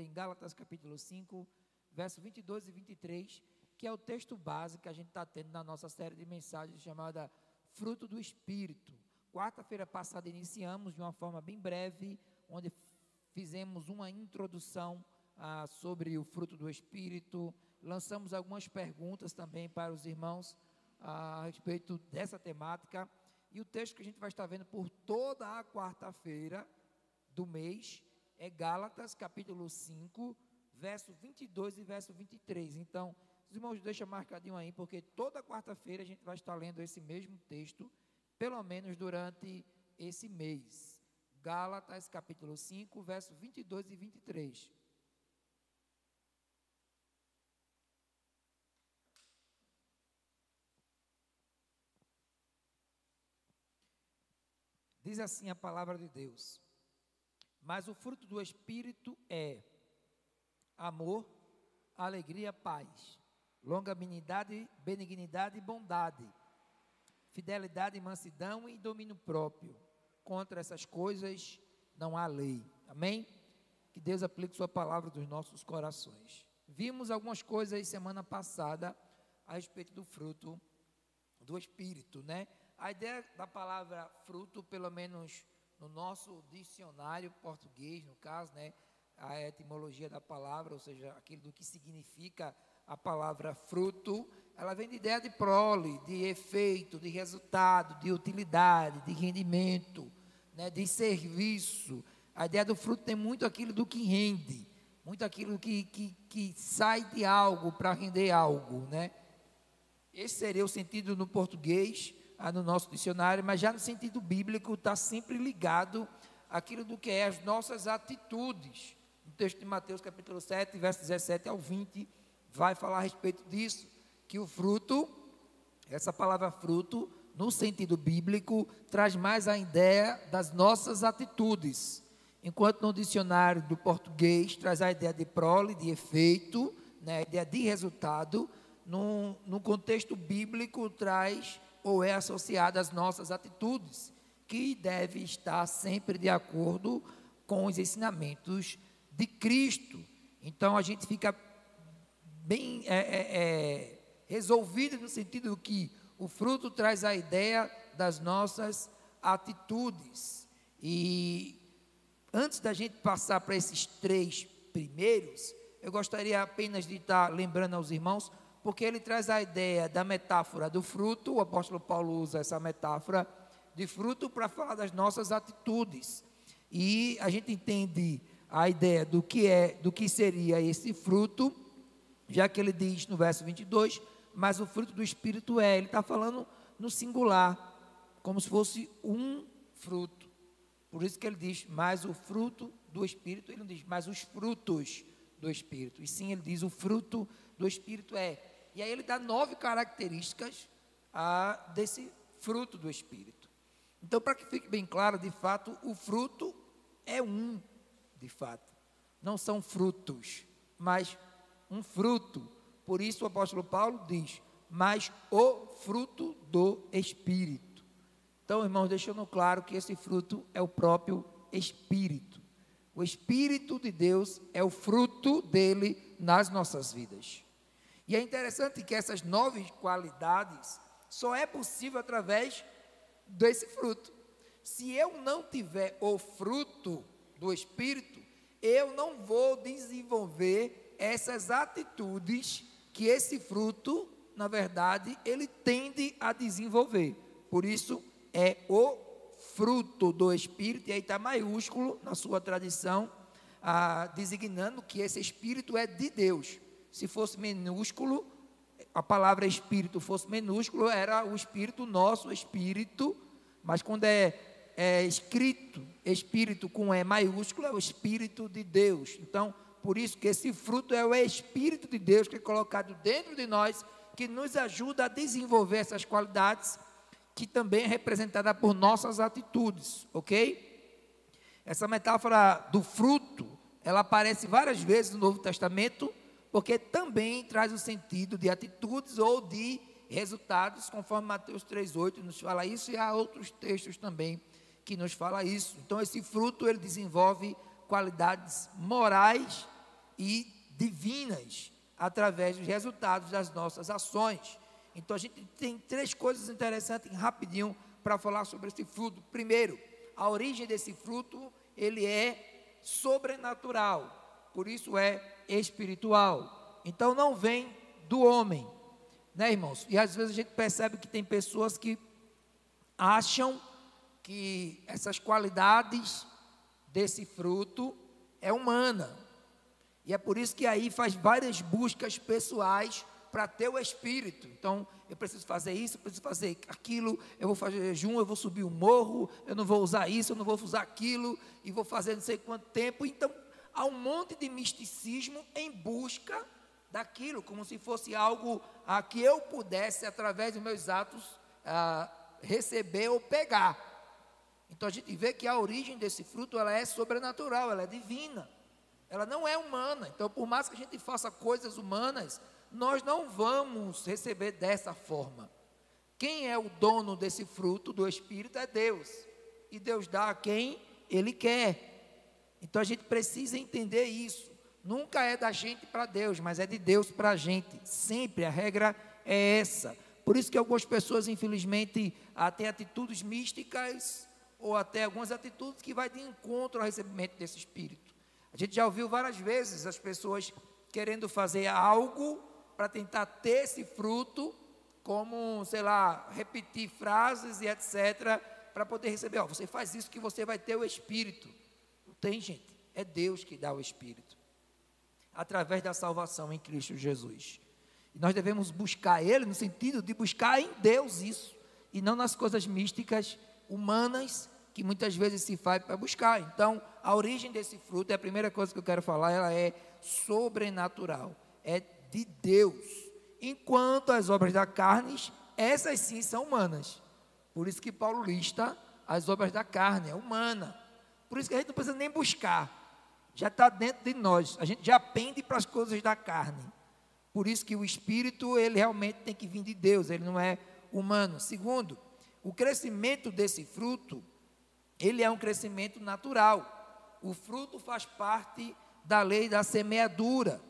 em Gálatas capítulo 5, verso 22 e 23, que é o texto base que a gente está tendo na nossa série de mensagens chamada Fruto do Espírito. Quarta-feira passada iniciamos de uma forma bem breve, onde fizemos uma introdução ah, sobre o fruto do Espírito, lançamos algumas perguntas também para os irmãos ah, a respeito dessa temática. E o texto que a gente vai estar vendo por toda a quarta-feira do mês é Gálatas, capítulo 5, verso 22 e verso 23. Então, os irmãos, deixa marcadinho aí, porque toda quarta-feira a gente vai estar lendo esse mesmo texto, pelo menos durante esse mês. Gálatas, capítulo 5, verso 22 e 23. Diz assim a palavra de Deus. Mas o fruto do Espírito é amor, alegria, paz, longanimidade, benignidade e bondade, fidelidade, mansidão e domínio próprio. Contra essas coisas não há lei. Amém? Que Deus aplique Sua palavra nos nossos corações. Vimos algumas coisas semana passada a respeito do fruto do Espírito, né? A ideia da palavra fruto, pelo menos no nosso dicionário português, no caso, né, a etimologia da palavra, ou seja, aquilo do que significa a palavra fruto, ela vem de ideia de prole, de efeito, de resultado, de utilidade, de rendimento, né, de serviço. A ideia do fruto tem muito aquilo do que rende, muito aquilo que, que, que sai de algo para render algo, né? Esse seria o sentido no português no nosso dicionário, mas já no sentido bíblico está sempre ligado àquilo do que é as nossas atitudes. No texto de Mateus capítulo 7, verso 17 ao 20, vai falar a respeito disso, que o fruto, essa palavra fruto, no sentido bíblico, traz mais a ideia das nossas atitudes. Enquanto no dicionário do português traz a ideia de prole, de efeito, né, a ideia de resultado, no, no contexto bíblico traz ou é associada às nossas atitudes, que deve estar sempre de acordo com os ensinamentos de Cristo. Então a gente fica bem é, é, é, resolvido no sentido que o fruto traz a ideia das nossas atitudes. E antes da gente passar para esses três primeiros, eu gostaria apenas de estar lembrando aos irmãos porque ele traz a ideia da metáfora do fruto, o apóstolo Paulo usa essa metáfora de fruto para falar das nossas atitudes. E a gente entende a ideia do que é, do que seria esse fruto, já que ele diz no verso 22, mas o fruto do espírito é, ele está falando no singular, como se fosse um fruto. Por isso que ele diz, mas o fruto do espírito, ele não diz, mas os frutos do espírito. E sim, ele diz, o fruto do espírito é e aí ele dá nove características a, desse fruto do Espírito. Então, para que fique bem claro, de fato, o fruto é um, de fato. Não são frutos, mas um fruto. Por isso o apóstolo Paulo diz, mas o fruto do Espírito. Então, irmãos, deixando claro que esse fruto é o próprio Espírito. O Espírito de Deus é o fruto dele nas nossas vidas. E é interessante que essas nove qualidades só é possível através desse fruto. Se eu não tiver o fruto do Espírito, eu não vou desenvolver essas atitudes que esse fruto, na verdade, ele tende a desenvolver. Por isso, é o fruto do Espírito, e aí está maiúsculo na sua tradição, ah, designando que esse Espírito é de Deus se fosse minúsculo, a palavra espírito fosse minúsculo, era o espírito nosso, espírito, mas quando é, é escrito espírito com E maiúsculo, é o espírito de Deus. Então, por isso que esse fruto é o espírito de Deus que é colocado dentro de nós, que nos ajuda a desenvolver essas qualidades, que também é representada por nossas atitudes, ok? Essa metáfora do fruto, ela aparece várias vezes no Novo Testamento, porque também traz o sentido de atitudes ou de resultados, conforme Mateus 3,8 nos fala isso, e há outros textos também que nos fala isso. Então, esse fruto, ele desenvolve qualidades morais e divinas através dos resultados das nossas ações. Então a gente tem três coisas interessantes rapidinho para falar sobre esse fruto. Primeiro, a origem desse fruto, ele é sobrenatural, por isso é espiritual. Então não vem do homem, né, irmãos? E às vezes a gente percebe que tem pessoas que acham que essas qualidades desse fruto é humana. E é por isso que aí faz várias buscas pessoais para ter o espírito. Então, eu preciso fazer isso, eu preciso fazer aquilo, eu vou fazer jejum, eu vou subir o morro, eu não vou usar isso, eu não vou usar aquilo, e vou fazer não sei quanto tempo. Então, há um monte de misticismo em busca daquilo, como se fosse algo a que eu pudesse, através dos meus atos, ah, receber ou pegar. Então a gente vê que a origem desse fruto ela é sobrenatural, ela é divina. Ela não é humana. Então, por mais que a gente faça coisas humanas, nós não vamos receber dessa forma. Quem é o dono desse fruto do Espírito é Deus. E Deus dá a quem Ele quer. Então a gente precisa entender isso. Nunca é da gente para Deus, mas é de Deus para a gente. Sempre a regra é essa. Por isso que algumas pessoas, infelizmente, ah, têm atitudes místicas ou até algumas atitudes que vai de encontro ao recebimento desse Espírito. A gente já ouviu várias vezes as pessoas querendo fazer algo para tentar ter esse fruto, como, sei lá, repetir frases e etc., para poder receber. Ó, você faz isso que você vai ter o Espírito. Tem, gente. É Deus que dá o Espírito. Através da salvação em Cristo Jesus. E nós devemos buscar Ele no sentido de buscar em Deus isso. E não nas coisas místicas humanas que muitas vezes se faz para buscar. Então, a origem desse fruto, é a primeira coisa que eu quero falar, ela é sobrenatural. É de Deus. Enquanto as obras da carne, essas sim são humanas. Por isso que Paulo lista as obras da carne, é humana. Por isso que a gente não precisa nem buscar. Já está dentro de nós. A gente já pende para as coisas da carne. Por isso que o Espírito, ele realmente tem que vir de Deus, ele não é humano. Segundo, o crescimento desse fruto, ele é um crescimento natural. O fruto faz parte da lei da semeadura.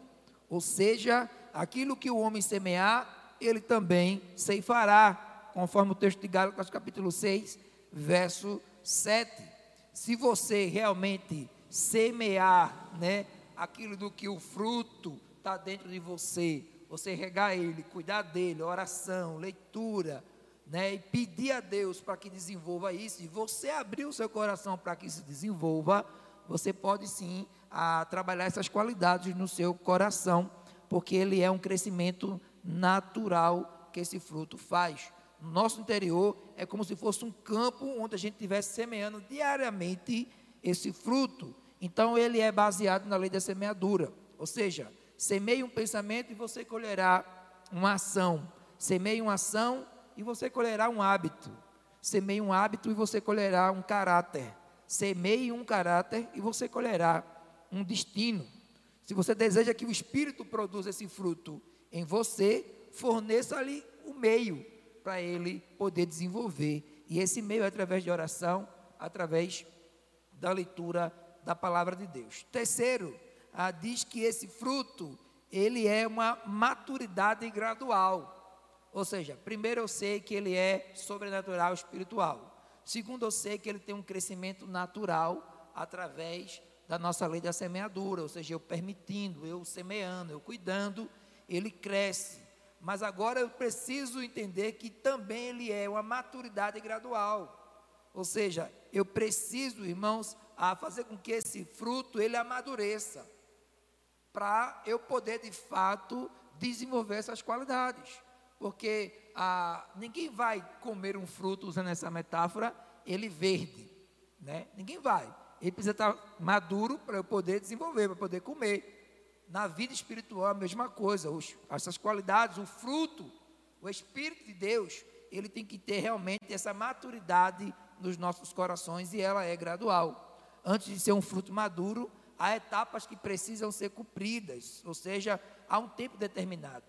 Ou seja, aquilo que o homem semear, ele também ceifará, conforme o texto de Gálatas capítulo 6, verso 7. Se você realmente semear, né, aquilo do que o fruto está dentro de você, você regar ele, cuidar dele, oração, leitura, né, e pedir a Deus para que desenvolva isso, e você abrir o seu coração para que isso desenvolva, você pode sim a trabalhar essas qualidades no seu coração, porque ele é um crescimento natural que esse fruto faz. No nosso interior é como se fosse um campo onde a gente estivesse semeando diariamente esse fruto. Então ele é baseado na lei da semeadura. Ou seja, semeie um pensamento e você colherá uma ação. Semeie uma ação e você colherá um hábito. Semeie um hábito e você colherá um caráter. Semeie um caráter e você colherá um destino. Se você deseja que o Espírito produza esse fruto em você, forneça-lhe o meio para ele poder desenvolver. E esse meio é através de oração, através da leitura da palavra de Deus. Terceiro, ah, diz que esse fruto, ele é uma maturidade gradual. Ou seja, primeiro eu sei que ele é sobrenatural espiritual. Segundo, eu sei que ele tem um crescimento natural através da nossa lei da semeadura, ou seja, eu permitindo, eu semeando, eu cuidando, ele cresce. Mas agora eu preciso entender que também ele é uma maturidade gradual. Ou seja, eu preciso, irmãos, a fazer com que esse fruto ele amadureça, para eu poder de fato desenvolver essas qualidades. Porque ah, ninguém vai comer um fruto, usando essa metáfora, ele verde, né? Ninguém vai ele precisa estar maduro para eu poder desenvolver, para poder comer. Na vida espiritual, a mesma coisa. Os, essas qualidades, o fruto, o Espírito de Deus, ele tem que ter realmente essa maturidade nos nossos corações e ela é gradual. Antes de ser um fruto maduro, há etapas que precisam ser cumpridas, ou seja, há um tempo determinado.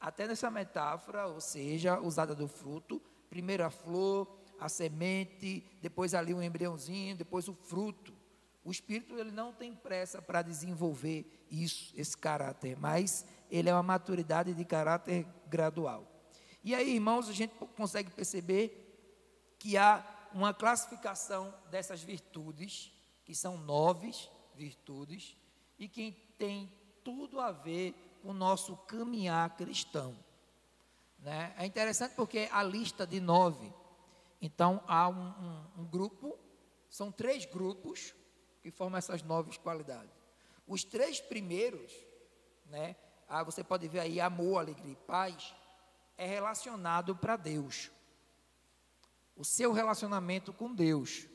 Até nessa metáfora, ou seja, usada do fruto, primeiro a flor, a semente, depois ali um embriãozinho, depois o fruto. O espírito ele não tem pressa para desenvolver isso, esse caráter, mas ele é uma maturidade de caráter gradual. E aí, irmãos, a gente consegue perceber que há uma classificação dessas virtudes, que são nove virtudes, e que tem tudo a ver com o nosso caminhar cristão. Né? É interessante porque a lista de nove, então há um, um, um grupo, são três grupos que formam essas nove qualidades. Os três primeiros, né, ah, você pode ver aí amor, alegria e paz, é relacionado para Deus. O seu relacionamento com Deus.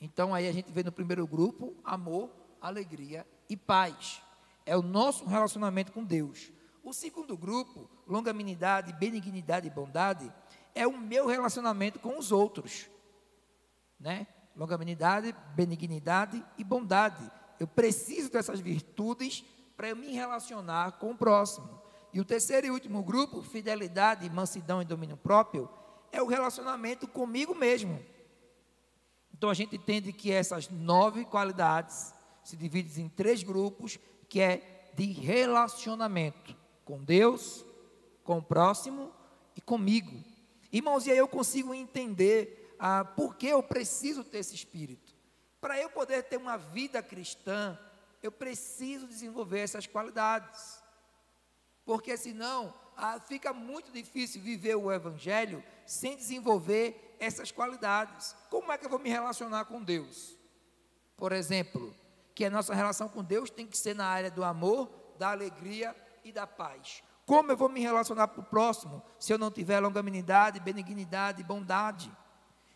Então aí a gente vê no primeiro grupo amor, alegria e paz. É o nosso relacionamento com Deus. O segundo grupo, longanimidade, benignidade e bondade, é o meu relacionamento com os outros. Né? Longanimidade, benignidade e bondade. Eu preciso dessas virtudes para eu me relacionar com o próximo. E o terceiro e último grupo, fidelidade, mansidão e domínio próprio, é o relacionamento comigo mesmo. Então a gente entende que essas nove qualidades se dividem em três grupos, que é de relacionamento com Deus, com o próximo e comigo. Irmãos, e aí eu consigo entender ah, por que eu preciso ter esse espírito. Para eu poder ter uma vida cristã, eu preciso desenvolver essas qualidades. Porque senão ah, fica muito difícil viver o Evangelho sem desenvolver essas qualidades. Como é que eu vou me relacionar com Deus? Por exemplo, que a nossa relação com Deus tem que ser na área do amor, da alegria e da paz. Como eu vou me relacionar para o próximo se eu não tiver longanimidade, benignidade bondade?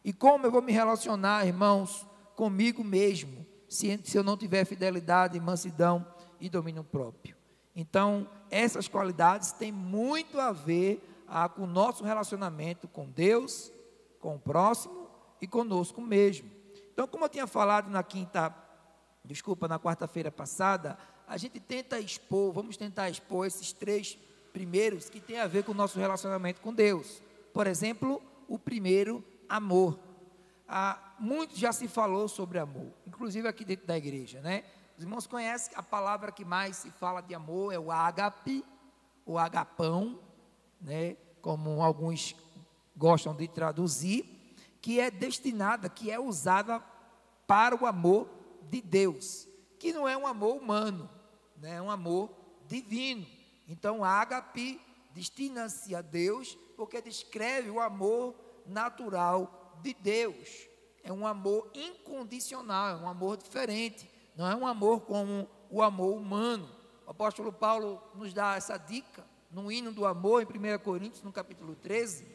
E como eu vou me relacionar, irmãos, comigo mesmo, se, se eu não tiver fidelidade, mansidão e domínio próprio? Então, essas qualidades têm muito a ver ah, com o nosso relacionamento com Deus, com o próximo e conosco mesmo. Então, como eu tinha falado na quinta, desculpa, na quarta-feira passada, a gente tenta expor, vamos tentar expor esses três primeiros que têm a ver com o nosso relacionamento com Deus. Por exemplo, o primeiro, amor. Ah, muito já se falou sobre amor, inclusive aqui dentro da igreja, né? Os irmãos conhecem a palavra que mais se fala de amor é o ágape, o agapão, né? Como alguns gostam de traduzir, que é destinada, que é usada para o amor de Deus, que não é um amor humano, né? é um amor divino. Então, ágape destina-se a Deus porque descreve o amor natural de Deus. É um amor incondicional, é um amor diferente. Não é um amor como o amor humano. O apóstolo Paulo nos dá essa dica no hino do amor, em 1 Coríntios, no capítulo 13,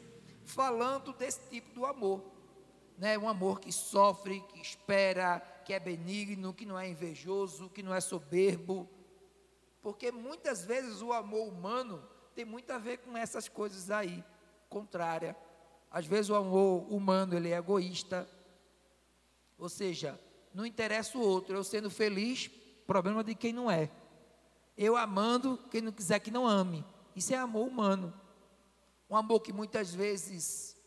falando desse tipo do amor. Né? Um amor que sofre, que espera, que é benigno, que não é invejoso, que não é soberbo. Porque muitas vezes o amor humano tem muito a ver com essas coisas aí, contrária. Às vezes o amor humano ele é egoísta, ou seja, não interessa o outro. Eu sendo feliz, problema de quem não é. Eu amando, quem não quiser que não ame. Isso é amor humano. Um amor que muitas vezes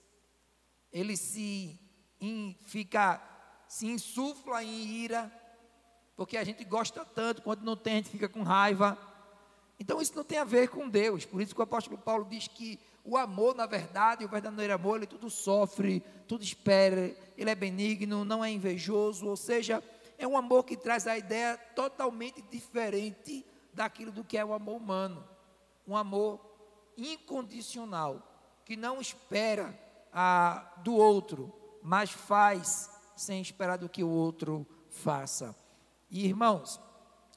ele se in, fica se insufla em ira, porque a gente gosta tanto, quando não tem a gente fica com raiva. Então isso não tem a ver com Deus. Por isso que o apóstolo Paulo diz que o amor, na verdade, o verdadeiro amor, ele tudo sofre, tudo espera, ele é benigno, não é invejoso, ou seja, é um amor que traz a ideia totalmente diferente daquilo do que é o amor humano. Um amor incondicional, que não espera a, do outro, mas faz sem esperar do que o outro faça. E irmãos,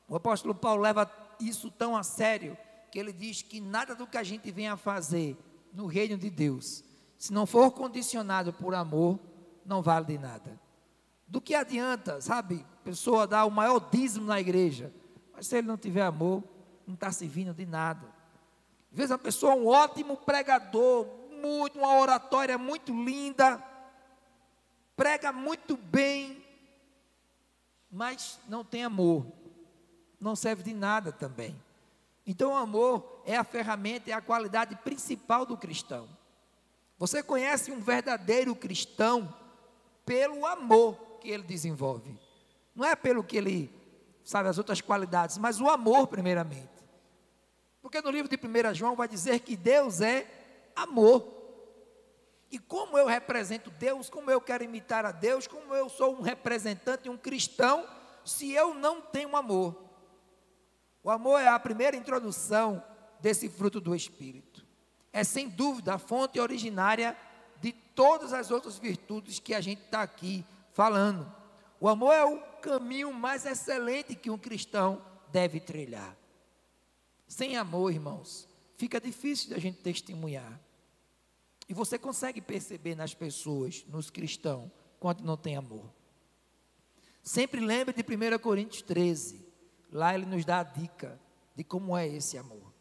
o apóstolo Paulo leva isso tão a sério que ele diz que nada do que a gente venha a fazer no reino de Deus, se não for condicionado por amor, não vale de nada. Do que adianta, sabe, pessoa dar o maior dízimo na igreja, mas se ele não tiver amor, não está servindo de nada. Às vezes a pessoa é um ótimo pregador, muito, uma oratória muito linda, prega muito bem, mas não tem amor, não serve de nada também. Então, o amor é a ferramenta, é a qualidade principal do cristão. Você conhece um verdadeiro cristão pelo amor que ele desenvolve. Não é pelo que ele sabe as outras qualidades, mas o amor primeiramente. Porque no livro de 1 João vai dizer que Deus é amor. E como eu represento Deus, como eu quero imitar a Deus, como eu sou um representante, um cristão, se eu não tenho amor. O amor é a primeira introdução desse fruto do Espírito. É sem dúvida a fonte originária de todas as outras virtudes que a gente está aqui falando. O amor é o caminho mais excelente que um cristão deve trilhar. Sem amor, irmãos, fica difícil da gente testemunhar. E você consegue perceber nas pessoas, nos cristãos, quando não tem amor. Sempre lembre de 1 Coríntios 13. Lá ele nos dá a dica de como é esse amor.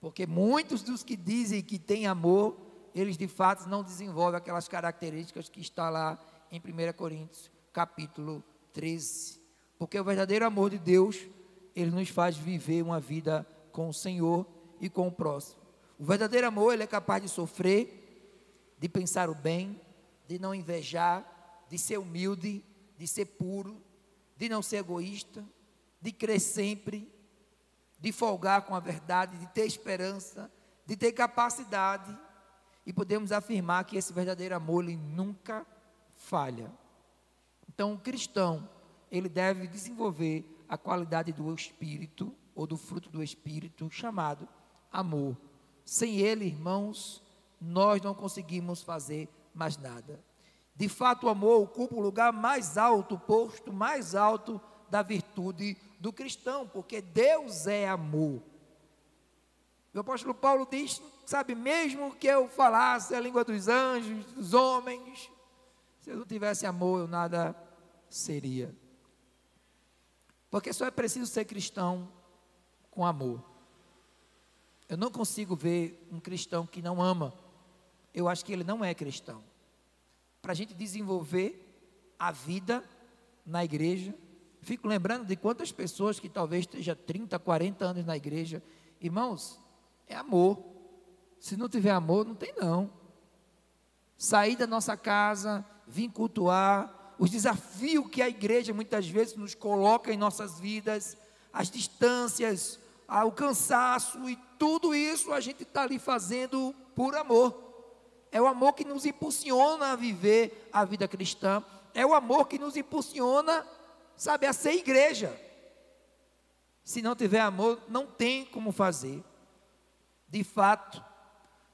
Porque muitos dos que dizem que têm amor, eles de fato não desenvolvem aquelas características que está lá em 1 Coríntios, capítulo 13. Porque o verdadeiro amor de Deus, ele nos faz viver uma vida com o Senhor e com o próximo. O verdadeiro amor, ele é capaz de sofrer, de pensar o bem, de não invejar, de ser humilde, de ser puro, de não ser egoísta, de crer sempre, de folgar com a verdade, de ter esperança, de ter capacidade. E podemos afirmar que esse verdadeiro amor ele nunca falha. Então, o cristão, ele deve desenvolver a qualidade do espírito ou do fruto do espírito chamado amor. Sem ele, irmãos, nós não conseguimos fazer mais nada. De fato, o amor ocupa o lugar mais alto, o posto mais alto da virtude do cristão, porque Deus é amor. O apóstolo Paulo diz, sabe, mesmo que eu falasse a língua dos anjos, dos homens, se eu não tivesse amor, eu nada seria. Porque só é preciso ser cristão com amor. Eu não consigo ver um cristão que não ama. Eu acho que ele não é cristão. Para a gente desenvolver a vida na igreja, fico lembrando de quantas pessoas que talvez esteja 30, 40 anos na igreja. Irmãos, é amor. Se não tiver amor, não tem não. Sair da nossa casa, vir cultuar, os desafios que a igreja muitas vezes nos coloca em nossas vidas, as distâncias, o cansaço e tudo isso a gente está ali fazendo por amor. É o amor que nos impulsiona a viver a vida cristã. É o amor que nos impulsiona, sabe, a ser igreja. Se não tiver amor, não tem como fazer. De fato,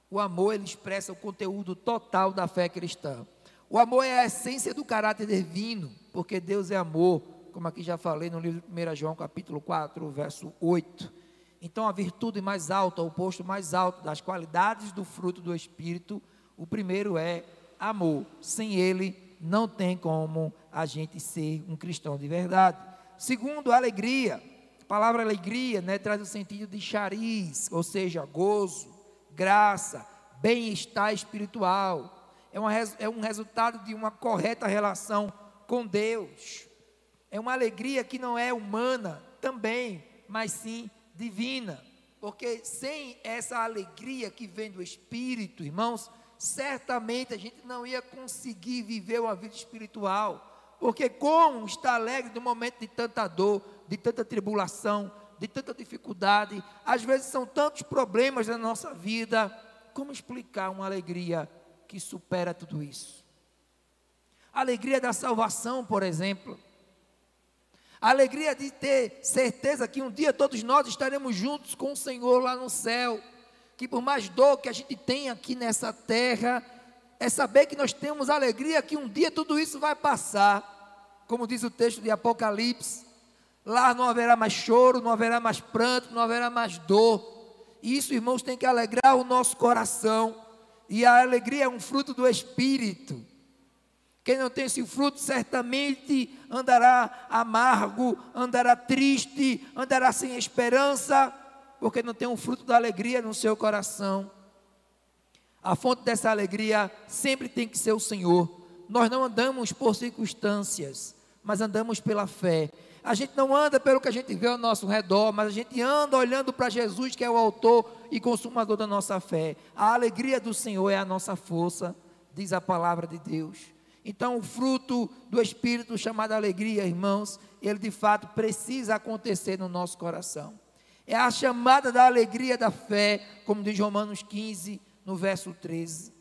o amor ele expressa o conteúdo total da fé cristã. O amor é a essência do caráter divino, porque Deus é amor, como aqui já falei no livro de 1 João, capítulo 4, verso 8. Então, a virtude mais alta, o posto mais alto das qualidades do fruto do Espírito, o primeiro é amor. Sem ele, não tem como a gente ser um cristão de verdade. Segundo, alegria. A palavra alegria né, traz o sentido de chariz, ou seja, gozo, graça, bem-estar espiritual. É, uma, é um resultado de uma correta relação com Deus. É uma alegria que não é humana também, mas sim divina. Porque sem essa alegria que vem do Espírito, irmãos, certamente a gente não ia conseguir viver uma vida espiritual. Porque como estar alegre no momento de tanta dor, de tanta tribulação, de tanta dificuldade, às vezes são tantos problemas na nossa vida, como explicar uma alegria que supera tudo isso? A alegria da salvação, por exemplo. A alegria de ter certeza que um dia todos nós estaremos juntos com o Senhor lá no céu. Que por mais dor que a gente tem aqui nessa terra, é saber que nós temos alegria que um dia tudo isso vai passar. Como diz o texto de Apocalipse, lá não haverá mais choro, não haverá mais pranto, não haverá mais dor. Isso, irmãos, tem que alegrar o nosso coração. E a alegria é um fruto do Espírito. Quem não tem esse fruto certamente andará amargo, andará triste, andará sem esperança, porque não tem um fruto da alegria no seu coração. A fonte dessa alegria sempre tem que ser o Senhor. Nós não andamos por circunstâncias, mas andamos pela fé. A gente não anda pelo que a gente vê ao nosso redor, mas a gente anda olhando para Jesus, que é o autor e consumador da nossa fé. A alegria do Senhor é a nossa força, diz a palavra de Deus. Então, o fruto do Espírito, chamado alegria, irmãos, ele de fato precisa acontecer no nosso coração. É a chamada da alegria da fé, como diz Romanos 15, no verso 13.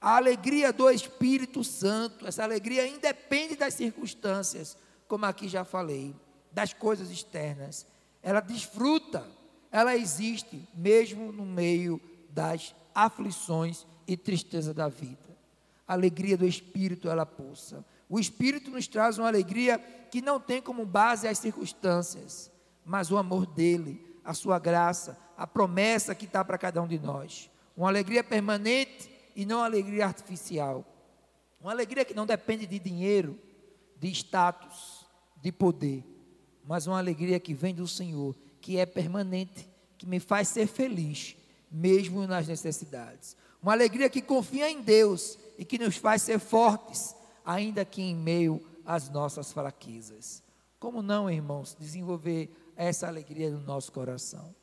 A alegria do Espírito Santo, essa alegria independe das circunstâncias, como aqui já falei, das coisas externas. Ela desfruta, ela existe, mesmo no meio das aflições e tristeza da vida a alegria do Espírito ela pulsa. O Espírito nos traz uma alegria que não tem como base as circunstâncias, mas o amor dele, a sua graça, a promessa que está para cada um de nós. Uma alegria permanente e não alegria artificial. Uma alegria que não depende de dinheiro, de status, de poder, mas uma alegria que vem do Senhor, que é permanente, que me faz ser feliz, mesmo nas necessidades. Uma alegria que confia em Deus e que nos faz ser fortes, ainda que em meio às nossas fraquezas. Como não, irmãos, desenvolver essa alegria no nosso coração?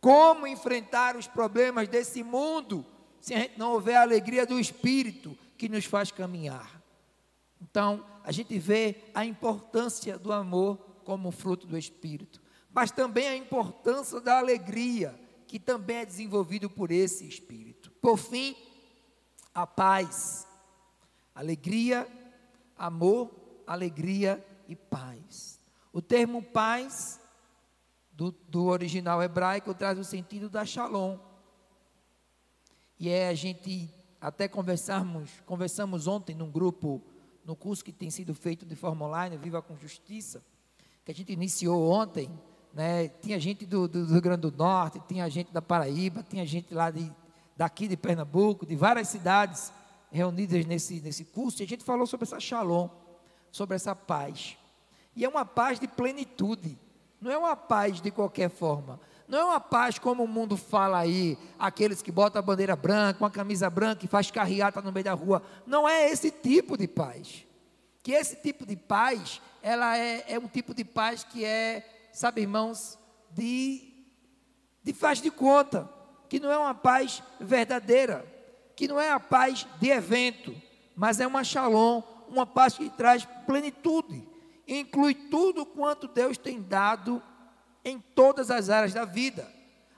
Como enfrentar os problemas desse mundo se a gente não houver a alegria do Espírito que nos faz caminhar? Então, a gente vê a importância do amor como fruto do Espírito, mas também a importância da alegria, que também é desenvolvido por esse Espírito. Por fim, a paz, alegria, amor, alegria e paz. O termo paz, do, do original hebraico, traz o sentido da shalom. E é a gente até conversarmos, conversamos ontem num grupo, no curso que tem sido feito de forma online, Viva com Justiça, que a gente iniciou ontem, né? Tinha gente do, do, Rio Grande do Norte, tinha gente da Paraíba, tinha gente lá de daqui de Pernambuco, de várias cidades reunidas nesse, nesse curso, e a gente falou sobre essa shalom, sobre essa paz. E é uma paz de plenitude, não é uma paz de qualquer forma. Não é uma paz como o mundo fala aí, aqueles que botam a bandeira branca, uma camisa branca e faz carreata no meio da rua. Não é esse tipo de paz. Que esse tipo de paz, ela é, é um tipo de paz que é, sabe, irmãos, de, de faz de conta que não é uma paz verdadeira, que não é a paz de evento, mas é uma shalom, uma paz que traz plenitude, inclui tudo quanto Deus tem dado em todas as áreas da vida.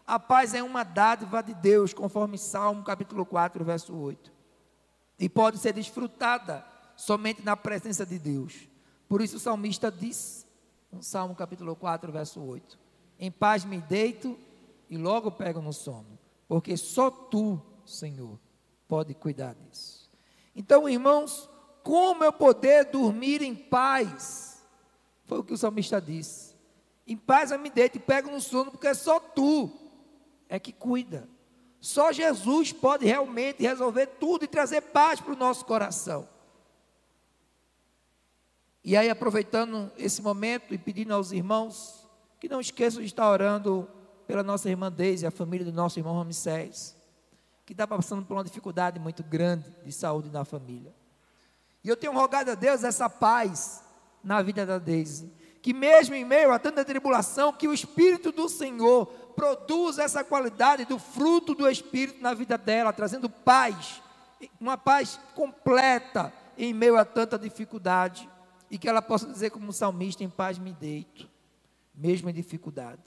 A paz é uma dádiva de Deus, conforme Salmo capítulo 4, verso 8. E pode ser desfrutada somente na presença de Deus. Por isso o salmista diz, no Salmo capítulo 4, verso 8: Em paz me deito e logo pego no sono porque só tu, Senhor, pode cuidar disso. Então, irmãos, como eu poder dormir em paz? Foi o que o salmista disse. Em paz eu me deito e pego no sono, porque só tu é que cuida. Só Jesus pode realmente resolver tudo e trazer paz para o nosso coração. E aí, aproveitando esse momento e pedindo aos irmãos que não esqueçam de estar orando pela nossa irmã Deise, a família do nosso irmão Ramsés, que está passando por uma dificuldade muito grande de saúde na família. E eu tenho rogado a Deus essa paz na vida da Deise, que mesmo em meio a tanta tribulação, que o Espírito do Senhor produza essa qualidade do fruto do Espírito na vida dela, trazendo paz, uma paz completa em meio a tanta dificuldade, e que ela possa dizer como salmista, em paz me deito, mesmo em dificuldade.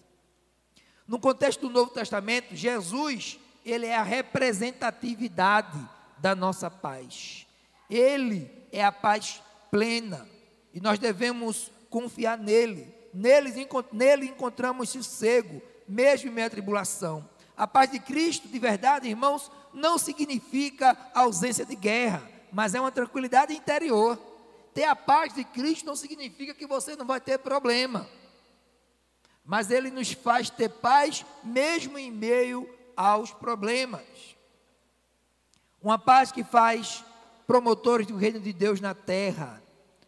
No contexto do Novo Testamento, Jesus, ele é a representatividade da nossa paz. Ele é a paz plena e nós devemos confiar nele. Nele, nele encontramos sossego, mesmo em meio à tribulação. A paz de Cristo, de verdade, irmãos, não significa ausência de guerra, mas é uma tranquilidade interior. Ter a paz de Cristo não significa que você não vai ter problema mas ele nos faz ter paz mesmo em meio aos problemas. Uma paz que faz promotores do reino de Deus na terra,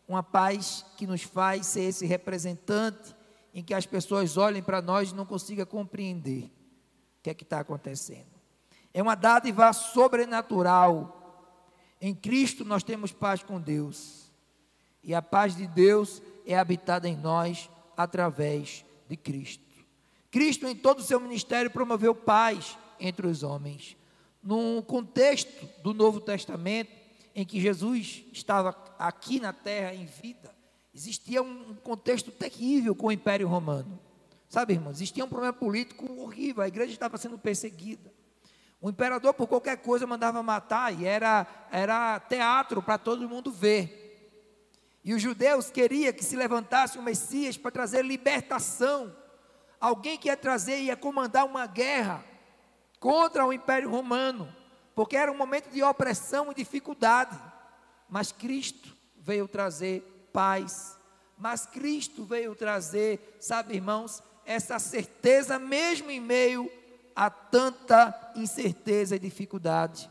uma paz que nos faz ser esse representante em que as pessoas olhem para nós e não consigam compreender o que é que está acontecendo. É uma dádiva sobrenatural. Em Cristo nós temos paz com Deus. E a paz de Deus é habitada em nós através de Cristo. Cristo, em todo o seu ministério, promoveu paz entre os homens. No contexto do Novo Testamento, em que Jesus estava aqui na terra em vida, existia um contexto terrível com o Império Romano. Sabe, irmãos, existia um problema político horrível, a igreja estava sendo perseguida. O imperador, por qualquer coisa, mandava matar e era, era teatro para todo mundo ver. E os judeus queriam que se levantasse o Messias para trazer libertação. Alguém que ia trazer, ia comandar uma guerra contra o Império Romano, porque era um momento de opressão e dificuldade. Mas Cristo veio trazer paz. Mas Cristo veio trazer, sabe, irmãos, essa certeza mesmo em meio a tanta incerteza e dificuldade.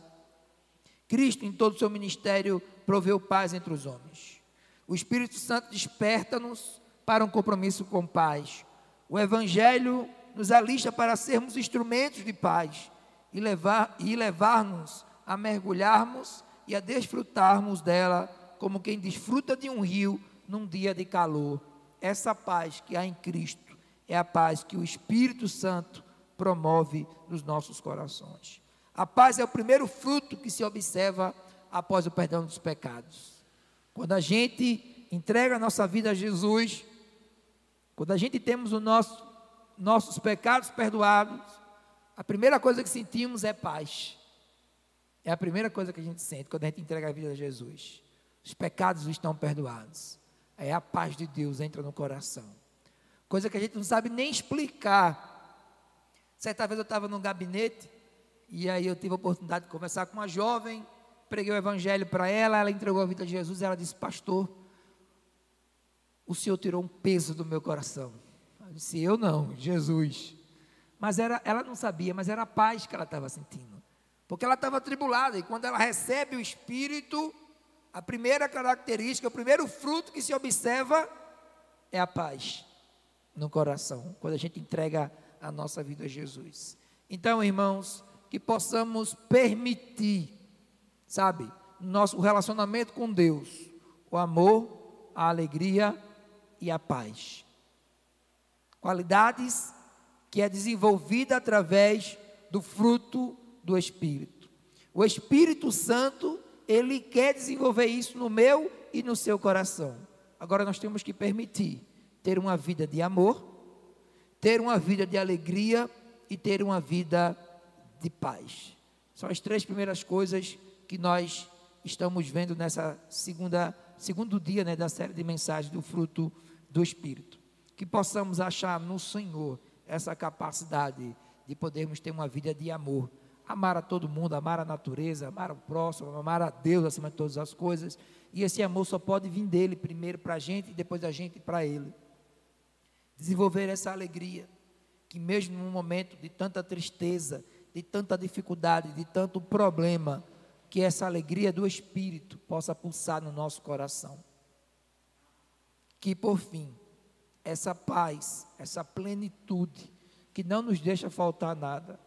Cristo, em todo o seu ministério, proveu paz entre os homens. O Espírito Santo desperta-nos para um compromisso com paz. O Evangelho nos alista para sermos instrumentos de paz e levar e levar-nos a mergulharmos e a desfrutarmos dela como quem desfruta de um rio num dia de calor. Essa paz que há em Cristo é a paz que o Espírito Santo promove nos nossos corações. A paz é o primeiro fruto que se observa após o perdão dos pecados. Quando a gente entrega a nossa vida a Jesus, quando a gente temos os nosso, nossos pecados perdoados, a primeira coisa que sentimos é paz. É a primeira coisa que a gente sente quando a gente entrega a vida a Jesus. Os pecados estão perdoados. É a paz de Deus entra no coração. Coisa que a gente não sabe nem explicar. Certa vez eu estava num gabinete e aí eu tive a oportunidade de conversar com uma jovem, preguei o evangelho para ela, ela entregou a vida a Jesus, ela disse: "Pastor, o Senhor tirou um peso do meu coração". Eu disse: "Eu não, Jesus". Mas era, ela não sabia, mas era a paz que ela estava sentindo. Porque ela estava atribulada e quando ela recebe o espírito, a primeira característica, o primeiro fruto que se observa é a paz no coração, quando a gente entrega a nossa vida a Jesus. Então, irmãos, que possamos permitir, sabe, nosso relacionamento com Deus, o amor, a alegria e a paz. Qualidades que é desenvolvida através do fruto do Espírito. O Espírito Santo, ele quer desenvolver isso no meu e no seu coração. Agora nós temos que permitir ter uma vida de amor, ter uma vida de alegria e ter uma vida de paz. São as três primeiras coisas que nós estamos vendo nessa segunda segundo dia né, da série de mensagens do fruto do Espírito. Que possamos achar no Senhor essa capacidade de podermos ter uma vida de amor. Amar a todo mundo, amar a natureza, amar o próximo, amar a Deus acima de todas as coisas. E esse amor só pode vir dele primeiro para a gente e depois da gente para ele desenvolver essa alegria, que mesmo num momento de tanta tristeza, de tanta dificuldade, de tanto problema, que essa alegria do Espírito possa pulsar no nosso coração. Que por fim, essa paz, essa plenitude, que não nos deixa faltar nada,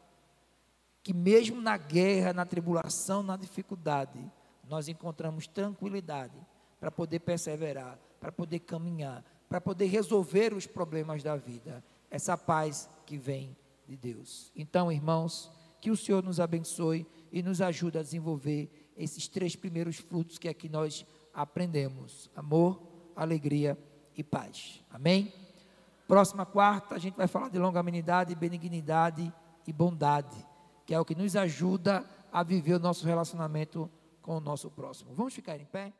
que mesmo na guerra, na tribulação, na dificuldade, nós encontramos tranquilidade para poder perseverar, para poder caminhar, para poder resolver os problemas da vida. Essa paz que vem de Deus. Então, irmãos, que o Senhor nos abençoe e nos ajude a desenvolver esses três primeiros frutos que aqui nós aprendemos: amor, alegria e paz. Amém? Próxima quarta, a gente vai falar de longanimidade, benignidade e bondade, que é o que nos ajuda a viver o nosso relacionamento com o nosso próximo. Vamos ficar em pé?